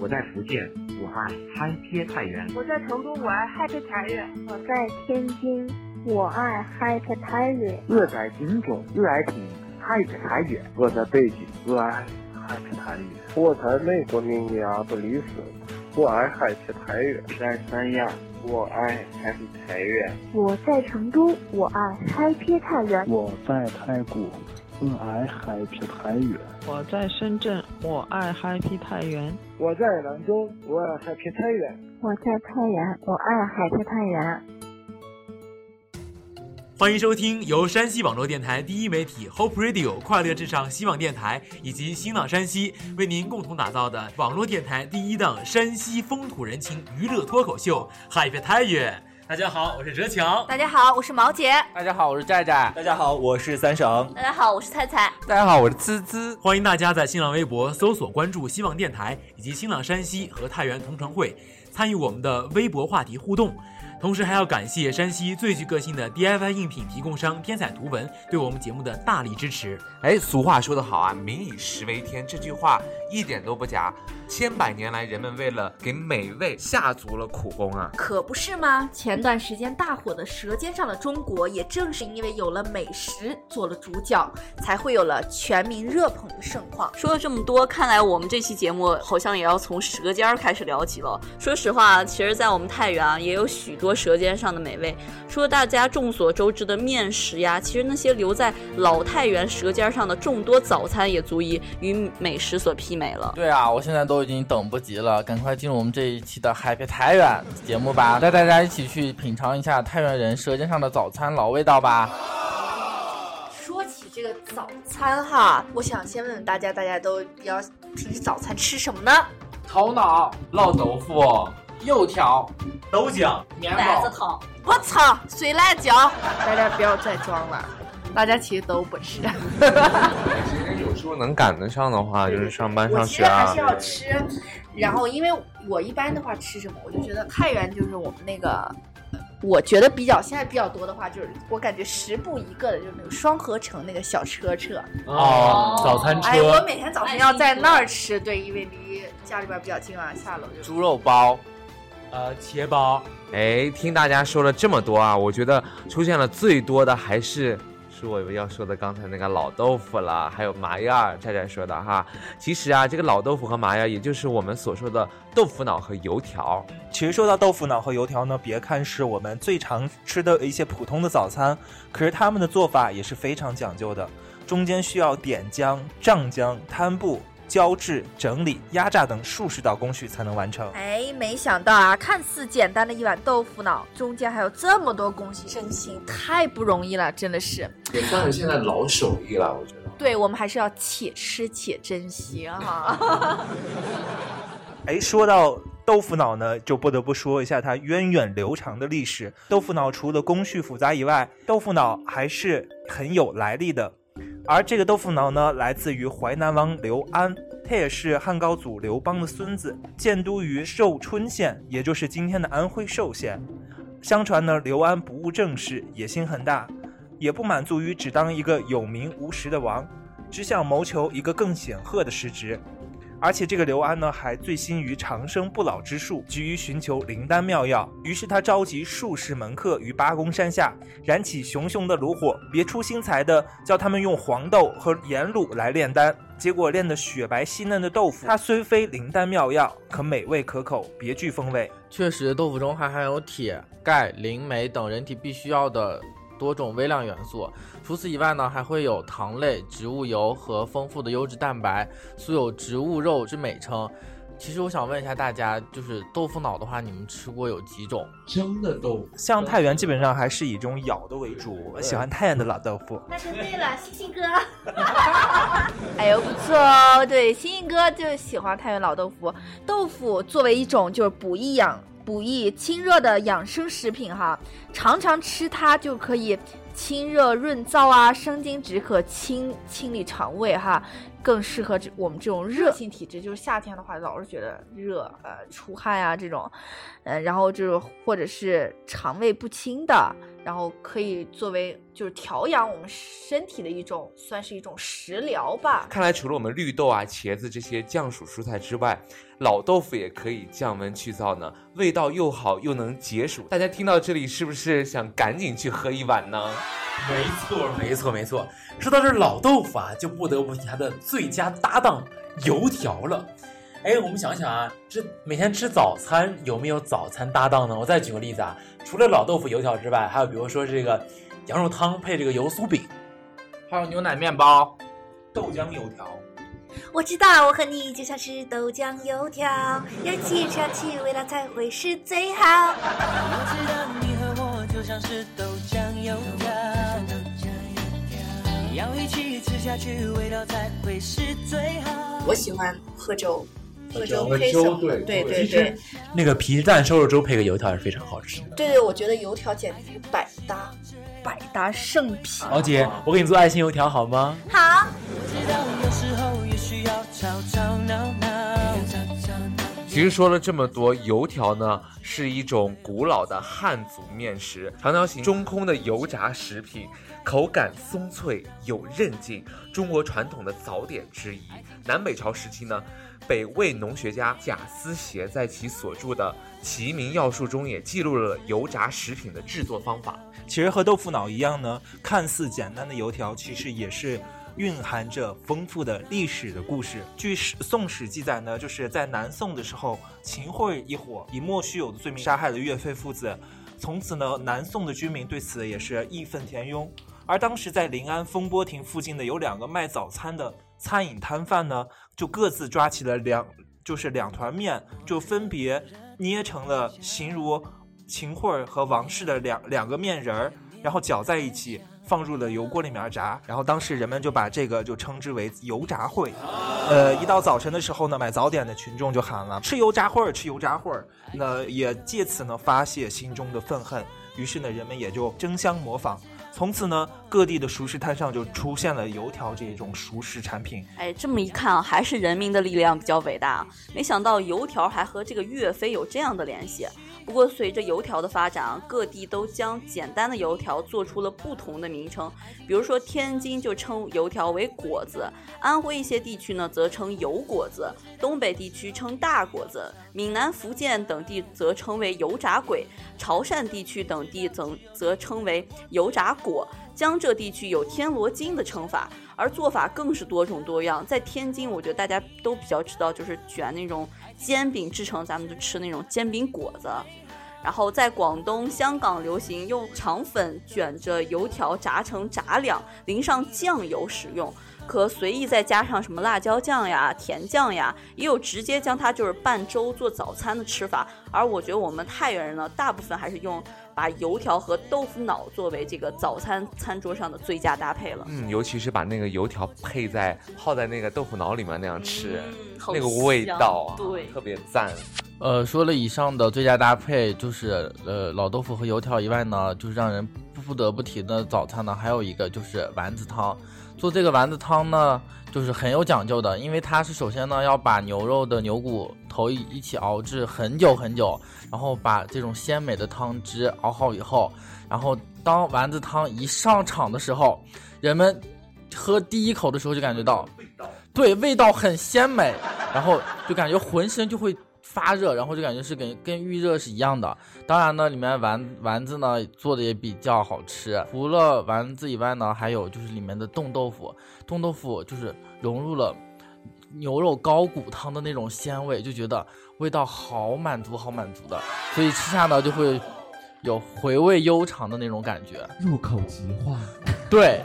我在福建，我爱嗨贴太原；我在成都，我爱嗨贴太原；我在天津，我爱嗨贴太原；我在金钟，我爱听嗨贴太原；我在北京，我爱嗨贴太原；我在美国明尼阿波利斯，我爱嗨贴太原；在三亚，我爱嗨贴太原；我在成都，我爱嗨贴太原；我在泰国。我爱 Happy 太原。我在深圳，我爱 Happy 太原。我在兰州，我爱 Happy 太原。我在太原，我爱 Happy 太原。欢迎收听由山西网络电台第一媒体 Hope Radio 快乐至上希望电台以及新浪山西为您共同打造的网络电台第一档山西风土人情娱乐脱口秀 Happy 太原。大家好，我是哲强。大家好，我是毛姐。大家好，我是寨寨。大家好，我是三省。大家好，我是菜菜。大家好，我是滋滋。欢迎大家在新浪微博搜索关注希望电台以及新浪山西和太原同城会，参与我们的微博话题互动。同时还要感谢山西最具个性的 DIY 应品提供商天彩图文对我们节目的大力支持。哎，俗话说得好啊，“民以食为天”，这句话一点都不假。千百年来，人们为了给美味下足了苦功啊，可不是吗？前段时间大火的《舌尖上的中国》，也正是因为有了美食做了主角，才会有了全民热捧的盛况。说了这么多，看来我们这期节目好像也要从舌尖开始聊起了。说实话，其实，在我们太原啊，也有许多舌尖上的美味。除了大家众所周知的面食呀，其实那些留在老太原舌尖上的众多早餐，也足以与美食所媲美了。对啊，我现在都。已经等不及了，赶快进入我们这一期的 Happy 太原节目吧，带大家一起去品尝一下太原人舌尖上的早餐老味道吧。说起这个早餐哈，我想先问问大家，大家都要平时早餐吃什么呢？头脑、烙豆腐、油条、豆浆、丸子汤。我操，水辣椒！大家不要再装了，大家其实都不吃。有时候能赶得上的话，就是上班上学啊。我其实还是要吃，然后因为我一般的话吃什么，我就觉得太原就是我们那个，我觉得比较现在比较多的话，就是我感觉十步一个的，就是那个双合成那个小车车。哦，早餐车。哎，我每天早晨要在那儿吃，对，因为离家里边比较近啊，下楼就。猪肉包，呃，茄包。哎，听大家说了这么多啊，我觉得出现了最多的还是。是我要说的刚才那个老豆腐了，还有麻叶儿，寨寨说的哈。其实啊，这个老豆腐和麻叶，也就是我们所说的豆腐脑和油条。其实说到豆腐脑和油条呢，别看是我们最常吃的一些普通的早餐，可是他们的做法也是非常讲究的，中间需要点浆、胀浆、摊布。浇制、整理、压榨等数十道工序才能完成。哎，没想到啊，看似简单的一碗豆腐脑，中间还有这么多工序，真心太不容易了，真的是。也算是现在老手艺了，我觉得。对，我们还是要且吃且珍惜哈。哎，说到豆腐脑呢，就不得不说一下它源远流长的历史。豆腐脑除了工序复杂以外，豆腐脑还是很有来历的。而这个豆腐脑呢，来自于淮南王刘安，他也是汉高祖刘邦的孙子，建都于寿春县，也就是今天的安徽寿县。相传呢，刘安不务正事，野心很大，也不满足于只当一个有名无实的王，只想谋求一个更显赫的实职。而且这个刘安呢，还醉心于长生不老之术，急于寻求灵丹妙药。于是他召集数十门客于八公山下，燃起熊熊的炉火，别出心裁的叫他们用黄豆和盐卤来炼丹。结果炼的雪白细嫩的豆腐，它虽非灵丹妙药，可美味可口，别具风味。确实，豆腐中还含有铁、钙、磷、镁等人体必须要的。多种微量元素，除此以外呢，还会有糖类、植物油和丰富的优质蛋白，素有“植物肉”之美称。其实我想问一下大家，就是豆腐脑的话，你们吃过有几种？蒸的豆腐，像太原基本上还是以这种咬的为主，喜欢太原的老豆腐。那就对了，星星哥。哎呦，不错哦，对，星星哥就喜欢太原老豆腐。豆腐作为一种就是补益养。补益清热的养生食品哈，常常吃它就可以清热润燥啊，生津止渴，清清理肠胃哈，更适合这我们这种热性体质，就是夏天的话老是觉得热，呃，出汗啊这种，呃，然后就是或者是肠胃不清的，然后可以作为就是调养我们身体的一种，算是一种食疗吧。看来除了我们绿豆啊、茄子这些降暑蔬菜之外，老豆腐也可以降温去燥呢，味道又好又能解暑。大家听到这里是不是想赶紧去喝一碗呢？没错，没错，没错。说到这老豆腐啊，就不得不提它的最佳搭档油条了。哎，我们想想啊，这每天吃早餐有没有早餐搭档呢？我再举个例子啊，除了老豆腐、油条之外，还有比如说这个羊肉汤配这个油酥饼，还有牛奶面包、豆浆油条。我知道，我和你就像是豆浆油条，有气吃下去味道才会是最好。我知道你和我就像是豆浆油条，要一起吃下去味道才会是最好。我喜欢喝粥。喝粥配什么？对对对，那个皮蛋瘦肉粥配个油条也是非常好吃。对对，我觉得油条简直是百搭，百搭圣品。老姐，我给你做爱心油条好吗？好。其实说了这么多，油条呢是一种古老的汉族面食，长条形、中空的油炸食品，口感松脆有韧劲，中国传统的早点之一。南北朝时期呢。北魏农学家贾思勰在其所著的《齐民要术》中也记录了油炸食品的制作方法。其实和豆腐脑一样呢，看似简单的油条，其实也是蕴含着丰富的历史的故事。据《史宋史》记载呢，就是在南宋的时候，秦桧一伙以莫须有的罪名杀害了岳飞父子，从此呢，南宋的居民对此也是义愤填膺。而当时在临安风波亭附近的有两个卖早餐的。餐饮摊贩呢，就各自抓起了两，就是两团面，就分别捏成了形如秦桧和王氏的两两个面人儿，然后搅在一起，放入了油锅里面炸。然后当时人们就把这个就称之为油炸烩。呃，一到早晨的时候呢，买早点的群众就喊了吃油炸烩儿，吃油炸烩儿。那也借此呢发泄心中的愤恨。于是呢，人们也就争相模仿。从此呢，各地的熟食摊上就出现了油条这种熟食产品。哎，这么一看啊，还是人民的力量比较伟大。没想到油条还和这个岳飞有这样的联系。不过随着油条的发展啊，各地都将简单的油条做出了不同的名称。比如说天津就称油条为果子，安徽一些地区呢则称油果子，东北地区称大果子，闽南、福建等地则称为油炸鬼，潮汕地区等地则则称为油炸果，江浙地区有天罗筋的称法，而做法更是多种多样。在天津，我觉得大家都比较知道，就是卷那种。煎饼制成，咱们就吃那种煎饼果子。然后在广东、香港流行用肠粉卷着油条炸成炸两，淋上酱油使用，可随意再加上什么辣椒酱呀、甜酱呀，也有直接将它就是拌粥做早餐的吃法。而我觉得我们太原人呢，大部分还是用。把油条和豆腐脑作为这个早餐餐桌上的最佳搭配了。嗯，尤其是把那个油条配在泡在那个豆腐脑里面那样吃，那个味道啊，对，特别赞。呃，说了以上的最佳搭配，就是呃老豆腐和油条以外呢，就是让人不得不提的早餐呢，还有一个就是丸子汤。做这个丸子汤呢，就是很有讲究的，因为它是首先呢要把牛肉的牛骨头一起熬制很久很久，然后把这种鲜美的汤汁熬好以后，然后当丸子汤一上场的时候，人们喝第一口的时候就感觉到味道，对，味道很鲜美，然后就感觉浑身就会。发热，然后就感觉是跟跟预热是一样的。当然呢，里面丸丸子呢做的也比较好吃。除了丸子以外呢，还有就是里面的冻豆腐。冻豆腐就是融入了牛肉高骨汤的那种鲜味，就觉得味道好满足，好满足的。所以吃下呢就会有回味悠长的那种感觉，入口即化。对。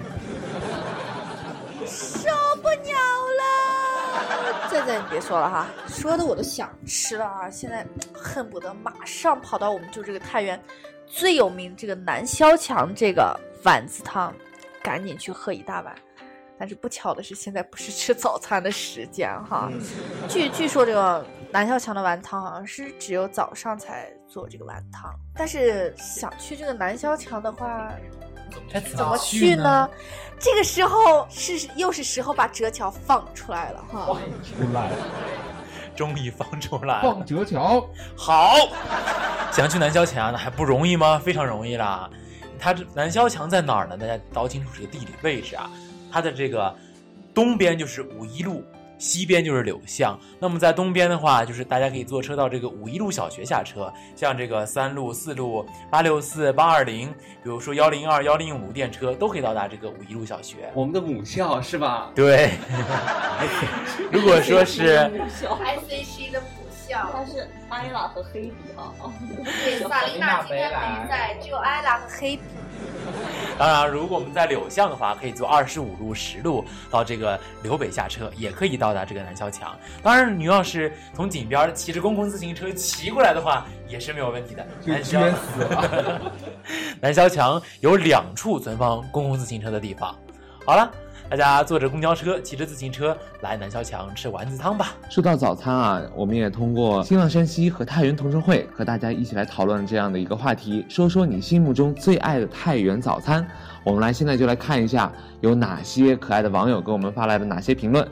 再再你别说了哈，说的我都想吃了啊！现在恨不得马上跑到我们就这个太原最有名这个南萧墙这个丸子汤，赶紧去喝一大碗。但是不巧的是，现在不是吃早餐的时间哈。据据说这个南萧墙的丸汤好像是只有早上才做这个丸汤，但是想去这个南萧墙的话。该怎么去呢？这个时候是又是时候把折桥放出来了哈，放出来了，终于放出来了，放折桥，好，想去南萧墙那还不容易吗？非常容易啦。它这南萧墙在哪儿呢？大家搞清楚这个地理位置啊。它的这个东边就是五一路。西边就是柳巷，那么在东边的话，就是大家可以坐车到这个五一路小学下车，像这个三路、四路、八六四、八二零，比如说幺零二、幺零五电车都可以到达这个五一路小学。我们的母校是吧？对。如果说是 ICC 的它是艾拉和黑比啊。对，萨琳娜今天没在，只有艾拉和黑比。当然，如果我们在柳巷的话，可以坐二十五路、十路到这个柳北下车，也可以到达这个南萧墙。当然，你要是从井边骑着公共自行车骑过来的话，也是没有问题的。南萧 南萧墙有两处存放公共自行车的地方。好了。大家坐着公交车，骑着自行车来南萧墙吃丸子汤吧。说到早餐啊，我们也通过新浪山西和太原同城会和大家一起来讨论这样的一个话题，说说你心目中最爱的太原早餐。我们来现在就来看一下有哪些可爱的网友给我们发来的哪些评论。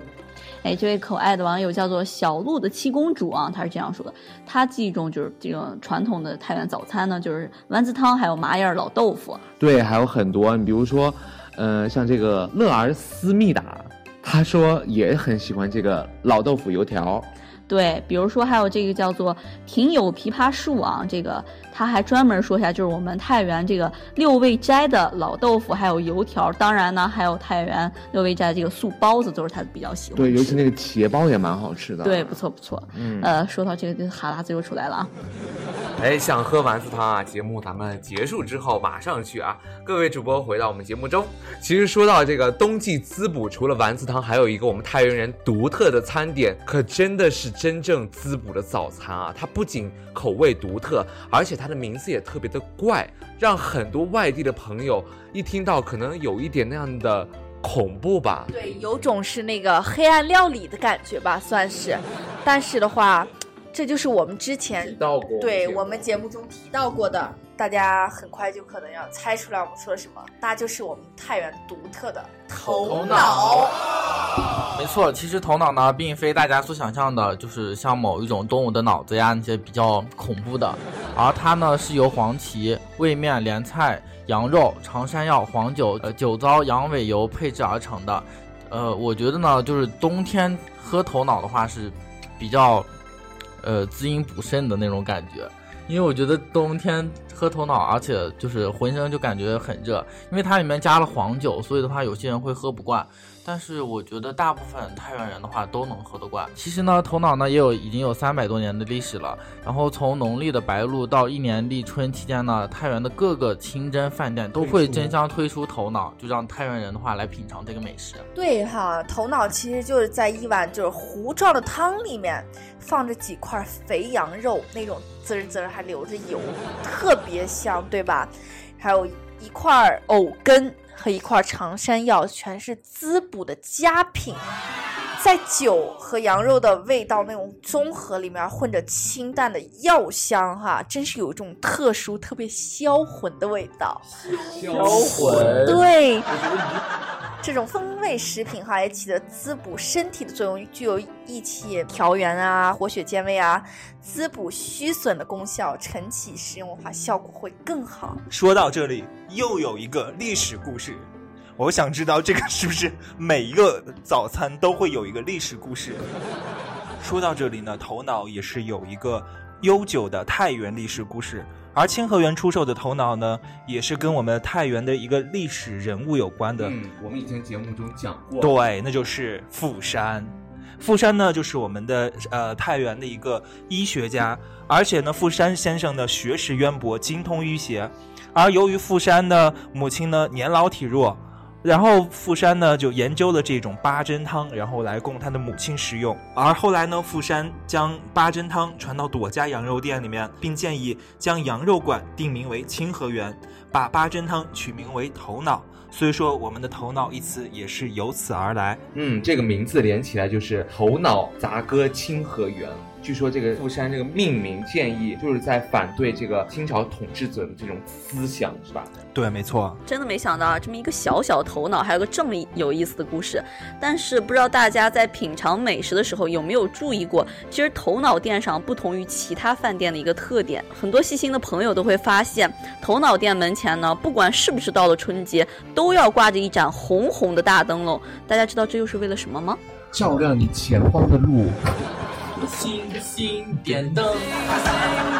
哎，这位可爱的网友叫做小鹿的七公主啊，她是这样说的：她记忆中就是这种传统的太原早餐呢，就是丸子汤，还有麻叶老豆腐。对，还有很多，你比如说。呃，像这个乐儿思密达，他说也很喜欢这个老豆腐油条。对，比如说还有这个叫做庭有枇杷树啊，这个他还专门说一下，就是我们太原这个六味斋的老豆腐，还有油条，当然呢，还有太原六味斋这个素包子，都是他比较喜欢。对，尤其那个茄包也蛮好吃的。对，不错不错。嗯，呃，说到这个，哈喇子又出来了啊。哎，想喝丸子汤啊？节目咱们结束之后马上去啊！各位主播回到我们节目中。其实说到这个冬季滋补，除了丸子汤，还有一个我们太原人独特的餐点，可真的是真正滋补的早餐啊！它不仅口味独特，而且它的名字也特别的怪，让很多外地的朋友一听到可能有一点那样的恐怖吧？对，有种是那个黑暗料理的感觉吧，算是。但是的话。这就是我们之前提到过对我们节目中提到过的，大家很快就可能要猜出来我们说的什么，那就是我们太原独特的头脑。没错，其实头脑呢，并非大家所想象的，就是像某一种动物的脑子呀那些比较恐怖的，而它呢是由黄芪、味面、莲菜、羊肉、长山药、黄酒、呃酒糟、羊尾油配制而成的。呃，我觉得呢，就是冬天喝头脑的话是比较。呃，滋阴补肾的那种感觉，因为我觉得冬天喝头脑，而且就是浑身就感觉很热，因为它里面加了黄酒，所以的话有些人会喝不惯。但是我觉得大部分太原人的话都能喝得惯。其实呢，头脑呢也有已经有三百多年的历史了。然后从农历的白露到一年立春期间呢，太原的各个清真饭店都会争相推出头脑，就让太原人的话来品尝这个美食。对哈，头脑其实就是在一碗就是糊状的汤里面放着几块肥羊肉，那种滋滋还流着油，特别香，对吧？还有一块藕根。和一块长山药，全是滋补的佳品，在酒和羊肉的味道那种综合里面混着清淡的药香，哈，真是有一种特殊、特别销魂的味道。销魂，对。这种风味食品哈，也起着滋补身体的作用，具有益气调元啊、活血健胃啊、滋补虚损的功效。晨起食用的话，效果会更好。说到这里，又有一个历史故事，我想知道这个是不是每一个早餐都会有一个历史故事？说到这里呢，头脑也是有一个悠久的太原历史故事。而清河园出售的头脑呢，也是跟我们太原的一个历史人物有关的。嗯，我们以前节目中讲过。对，那就是富山。富山呢，就是我们的呃太原的一个医学家，而且呢，富山先生呢学识渊博，精通医学。而由于富山的母亲呢年老体弱。然后富山呢就研究了这种八珍汤，然后来供他的母亲食用。而后来呢，富山将八珍汤传到朵家羊肉店里面，并建议将羊肉馆定名为清河园，把八珍汤取名为头脑，所以说我们的头脑一词也是由此而来。嗯，这个名字连起来就是头脑杂歌清河园。据说这个富山这个命名建议就是在反对这个清朝统治者的这种思想，是吧？对，没错。真的没想到啊，这么一个小小头脑，还有个这么有意思的故事。但是不知道大家在品尝美食的时候有没有注意过，其实头脑店上不同于其他饭店的一个特点，很多细心的朋友都会发现，头脑店门前呢，不管是不是到了春节，都要挂着一盏红红的大灯笼。大家知道这又是为了什么吗？照亮你前方的路。星星点灯，星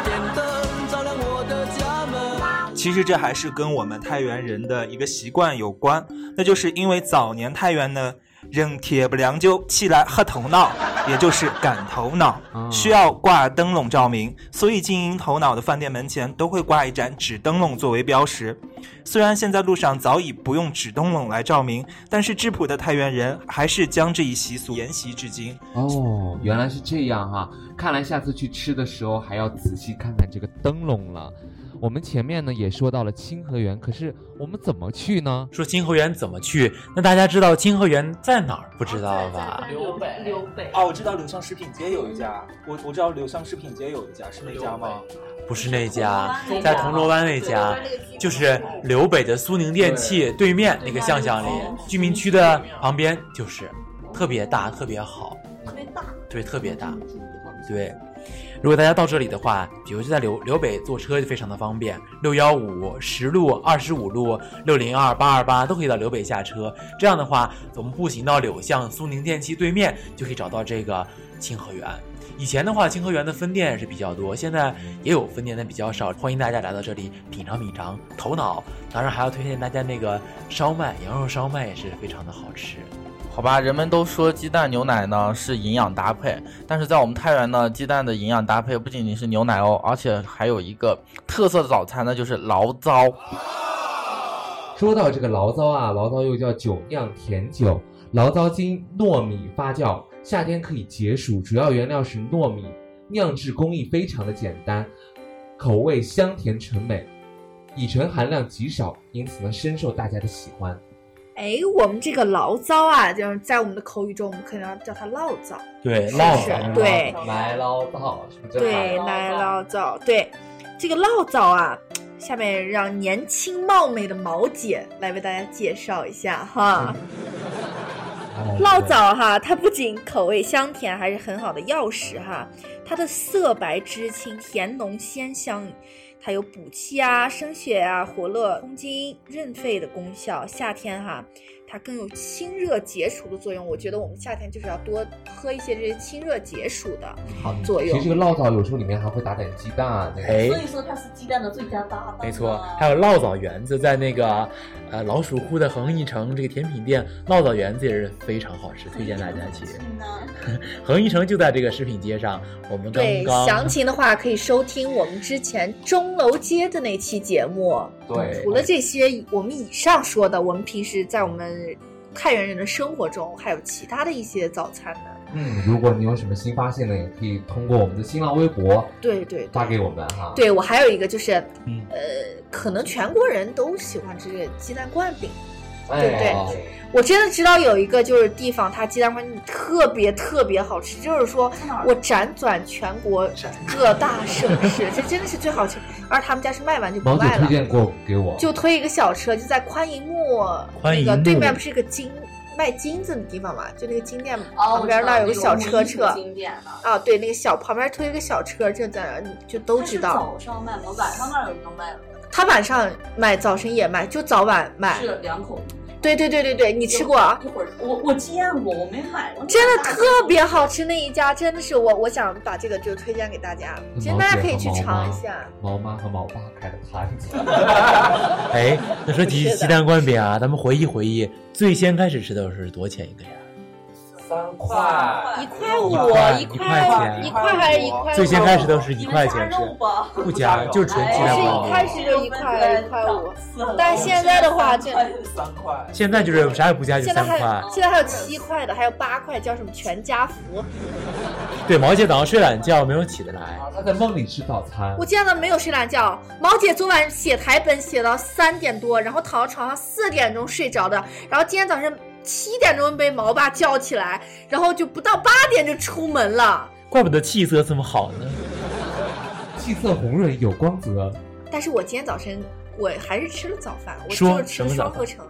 点灯照亮我的家门。其实这还是跟我们太原人的一个习惯有关，那就是因为早年太原呢人铁不良就起来喝头脑，也就是赶头脑，需要挂灯笼照明，所以经营头脑的饭店门前都会挂一盏纸灯笼作为标识。虽然现在路上早已不用纸灯笼来照明，但是质朴的太原人还是将这一习俗沿袭至今。哦，原来是这样哈！看来下次去吃的时候还要仔细看看这个灯笼了。我们前面呢也说到了清河园，可是我们怎么去呢？说清河园怎么去？那大家知道清河园在哪儿？不知道吧？柳北，柳北。哦，我知道柳巷食品街有一家，我我知道柳巷食品街有一家，是那家吗？不是那家，在铜锣湾那家，就是柳北的苏宁电器对面那个巷巷里，居民区的旁边，就是特别大，特别好，特别大，对，特别大，对。如果大家到这里的话，比如就在柳柳北坐车就非常的方便，六幺五、十路、二十五路、六零二、八二八都可以到柳北下车。这样的话，我们步行到柳巷苏宁电器对面，就可以找到这个清河园。以前的话，清河园的分店是比较多，现在也有分店，但比较少。欢迎大家来到这里品尝品尝头脑，当然还要推荐大家那个烧麦，羊肉烧麦也是非常的好吃。好吧，人们都说鸡蛋牛奶呢是营养搭配，但是在我们太原呢，鸡蛋的营养搭配不仅仅是牛奶哦，而且还有一个特色的早餐呢，就是醪糟。说到这个醪糟啊，醪糟又叫酒酿甜酒，醪糟经糯米发酵，夏天可以解暑，主要原料是糯米，酿制工艺非常的简单，口味香甜醇美，乙醇含量极少，因此呢深受大家的喜欢。哎，我们这个醪糟啊，就是在我们的口语中，我们可能要叫它醪糟。对，醪糟。对，奶醪糟，是不是？对，奶醪糟。对，这个醪糟啊，下面让年轻貌美的毛姐来为大家介绍一下哈。醪糟哈，它不仅口味香甜，还是很好的药食哈。它的色白汁清，甜浓鲜香。它有补气啊、生血啊、活络通经、润肺的功效。夏天哈，它更有清热解暑的作用。我觉得我们夏天就是要多喝一些这些清热解暑的好作用。其实这个醪糟有时候里面还会打点鸡蛋，哎，所以说它是鸡蛋的最佳搭档。没错，还有醪糟园子在那个呃老鼠窟的恒益城这个甜品店，醪糟园子也是非常好吃，推荐大家去。恒益城就在这个食品街上，我们刚刚。详情的话可以收听我们之前钟楼街的那期节目。对，除了这些我们以上说的，我们平时在我们太原人的生活中还有其他的一些早餐呢。嗯，如果你有什么新发现呢，也可以通过我们的新浪微博对对发给我们哈。对我还有一个就是，嗯呃，可能全国人都喜欢吃这个鸡蛋灌饼，对不对？我真的知道有一个就是地方，它鸡蛋灌饼特别特别好吃，就是说我辗转全国各大省市，这真的是最好吃。而他们家是卖完就不卖了。推荐过给我，就推一个小车，就在宽银幕那个对面，不是一个金卖金子的地方嘛？就那个金店旁边那有个小车车。啊，对，那个小旁边推一个小车，就在那，就都知道。早上卖吗？晚上那有能卖他晚上卖，早晨也卖，就早晚卖。是两口。对对对对对，你吃过啊？一会儿我我见过，我没买过。真的特别好吃那一家，真的是我我想把这个就推荐给大家，其实大家可以去尝一下。毛妈和毛爸开的摊子。哎，那说起鸡蛋灌饼啊，咱们回忆回忆，最先开始吃的时候是多少钱一个呀？三块，一块五，一块钱，一块还是一块？最先开始都是一块钱是，不加就纯鸡蛋是一开始就一块一块五，但是现在的话这三块，现在就是啥也不加就三块。现在还有七块的，还有八块，叫什么全家福？对，毛姐早上睡懒觉没有起得来，她在梦里吃早餐。我见到没有睡懒觉，毛姐昨晚写台本写到三点多，然后躺到床上四点钟睡着的，然后今天早上七点钟被毛爸叫起来，然后就不到八点就出门了。怪不得气色这么好呢，气色红润有光泽。但是我今天早晨我还是吃了早饭，我说吃了双合成。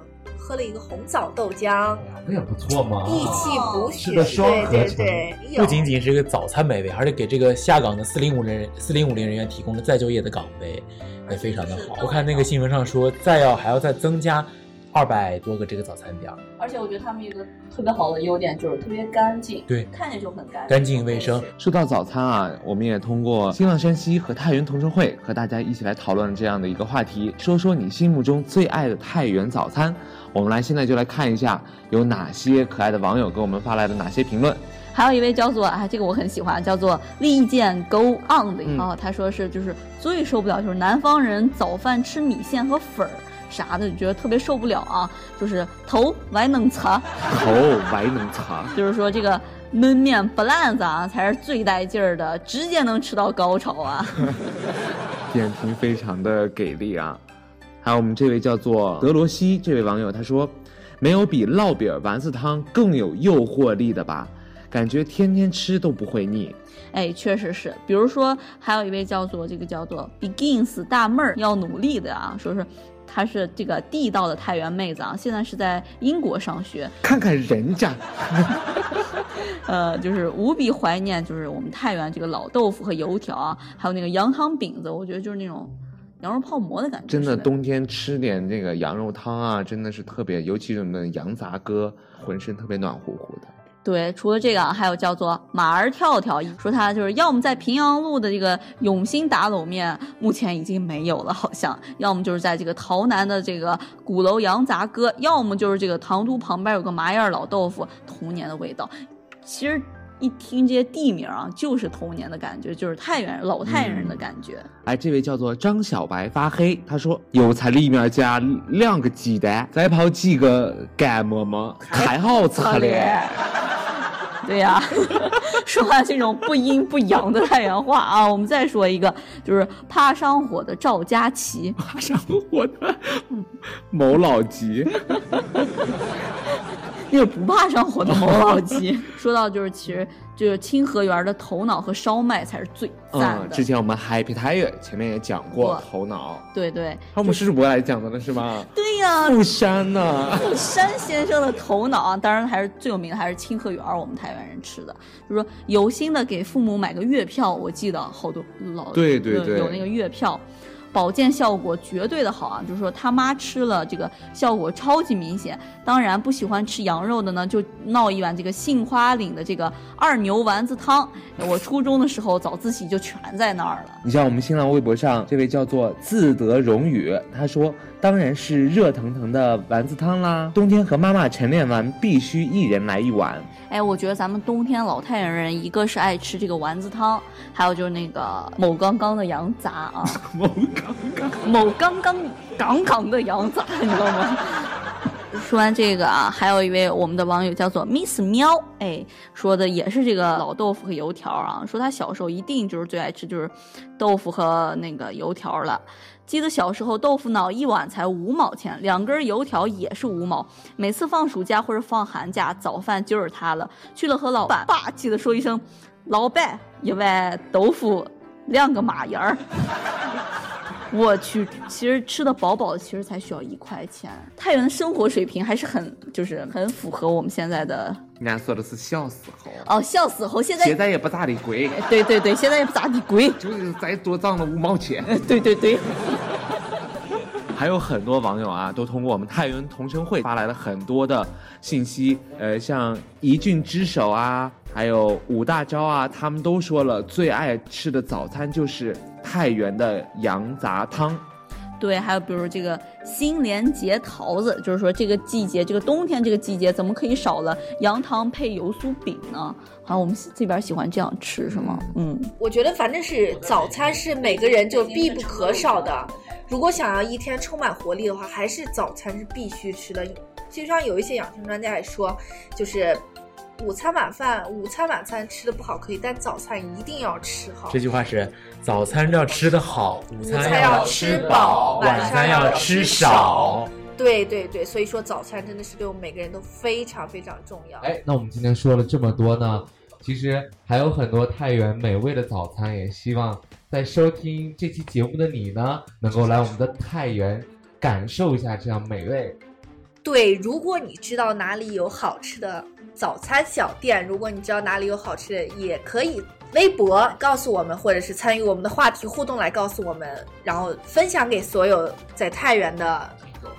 喝了一个红枣豆浆，那也不错嘛，益气补血，吃的双合成，对对不仅仅是个早餐美味，而且给这个下岗的四零五人四零五零人员提供了再就业的岗位，也非常的好。我看那个新闻上说，再要还要再增加二百多个这个早餐点。而且我觉得他们一个特别好的优点，就是特别干净，对，看着就很干净，干净卫生。说到早餐啊，我们也通过新浪山西和太原同城会和大家一起来讨论这样的一个话题，说说你心目中最爱的太原早餐。我们来，现在就来看一下有哪些可爱的网友给我们发来的哪些评论。还有一位叫做啊，这个我很喜欢，叫做利剑 Go On 的啊，他说是就是最受不了就是南方人早饭吃米线和粉儿啥的，觉得特别受不了啊，就是头歪能擦，头歪能擦，就是说这个焖面不烂子啊才是最带劲儿的，直接能吃到高潮啊。点评非常的给力啊。还有我们这位叫做德罗西这位网友，他说：“没有比烙饼丸子汤更有诱惑力的吧？感觉天天吃都不会腻。”哎，确实是。比如说，还有一位叫做这个叫做 Begins 大妹儿要努力的啊，说是她是这个地道的太原妹子啊，现在是在英国上学。看看人家，呃，就是无比怀念，就是我们太原这个老豆腐和油条啊，还有那个羊汤饼子，我觉得就是那种。羊肉泡馍的感觉，真的冬天吃点这个羊肉汤啊，真的是特别，尤其是我们羊杂割，浑身特别暖乎乎的。对，除了这个啊，还有叫做马儿跳跳，说他就是要么在平阳路的这个永兴打卤面，目前已经没有了，好像；要么就是在这个洮南的这个鼓楼羊杂割；要么就是这个唐都旁边有个麻叶老豆腐，童年的味道。其实。一听这些地名啊，就是童年的感觉，就是太原老太原人的感觉。哎，这位叫做张小白发黑，他说有菜里面加两个鸡蛋，再泡几个干馍馍，太好吃了。对呀，说完这种不阴不阳的太原话啊，我们再说一个，就是怕上火的赵佳琪，怕上火的某老吉。那个不怕上火的某老吉，说到就是其实就是清河园的头脑和烧麦才是最赞的。之前我们 Happy 太原前面也讲过头脑，对对，我们是主播来讲的了是吗？对呀，富山呢？富山先生的头脑啊，当然还是最有名的还是清河园，我们台湾人吃的，就是说有心的给父母买个月票，我记得好多老对对对有那个月票。保健效果绝对的好啊！就是说他妈吃了这个效果超级明显。当然不喜欢吃羊肉的呢，就闹一碗这个杏花岭的这个二牛丸子汤。我初中的时候早自习就全在那儿了。你像我们新浪微博上这位叫做自得荣誉，他说当然是热腾腾的丸子汤啦。冬天和妈妈晨练完，必须一人来一碗。哎，我觉得咱们冬天老太原人，一个是爱吃这个丸子汤，还有就是那个某刚刚的羊杂啊。某刚刚，某刚刚杠杠的羊杂，你知道吗？说完这个啊，还有一位我们的网友叫做 Miss 喵，哎，说的也是这个老豆腐和油条啊，说他小时候一定就是最爱吃就是豆腐和那个油条了。记得小时候豆腐脑一碗才五毛钱，两根油条也是五毛。每次放暑假或者放寒假，早饭就是它了。去了和老板霸气的说一声“老板”，一碗豆腐两个麻盐儿。我去，其实吃的饱饱的，其实才需要一块钱。太原的生活水平还是很，就是很符合我们现在的。俺说的是小时候。哦，小时候，现在现在也不咋的贵。对对对，现在也不咋的贵，就是再多涨了五毛钱。对对对。还有很多网友啊，都通过我们太原同城会发来了很多的信息。呃，像一郡之首啊，还有五大招啊，他们都说了最爱吃的早餐就是太原的羊杂汤。对，还有比如这个新年结桃子，就是说这个季节，这个冬天这个季节，怎么可以少了羊汤配油酥饼呢？好，我们这边喜欢这样吃，是吗？嗯，我觉得反正是早餐是每个人就必不可少的。如果想要一天充满活力的话，还是早餐是必须吃的。就像有一些养生专家也说，就是午餐、晚饭、午餐、晚餐吃的不好可以，但早餐一定要吃好。这句话是：早餐要吃的好，午餐要吃饱，晚餐要吃少。对对对，所以说早餐真的是对我们每个人都非常非常重要。哎，那我们今天说了这么多呢，其实还有很多太原美味的早餐，也希望在收听这期节目的你呢，能够来我们的太原感受一下这样美味。对，如果你知道哪里有好吃的早餐小店，如果你知道哪里有好吃的，也可以微博告诉我们，或者是参与我们的话题互动来告诉我们，然后分享给所有在太原的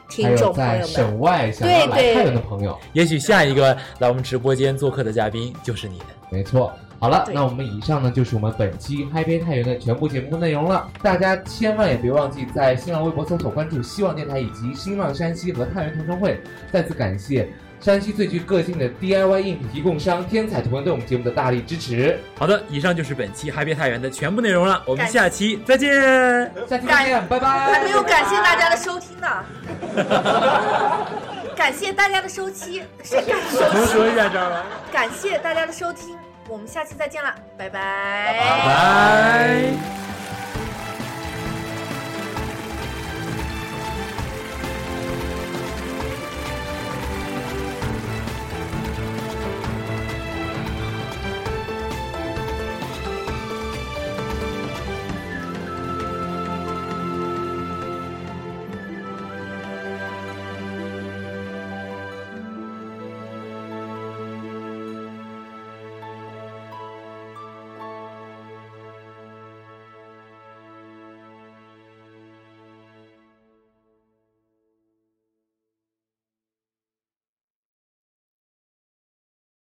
听众朋友们。省外想要来太原的朋友，也许下一个来我们直播间做客的嘉宾就是你。没错。好了，那我们以上呢就是我们本期嗨杯太原的全部节目内容了。大家千万也别忘记在新浪微博搜索关注希望电台以及新浪山西和太原同城会。再次感谢山西最具个性的 DIY 硬体提供商天彩图文对我们节目的大力支持。好的，以上就是本期嗨别太原的全部内容了。我们下期再见，下期再见，拜拜。还没有感谢大家的收听呢。感谢大家的收听，谁敢重说一下这儿感谢大家的收听。我们下期再见了，拜拜。拜。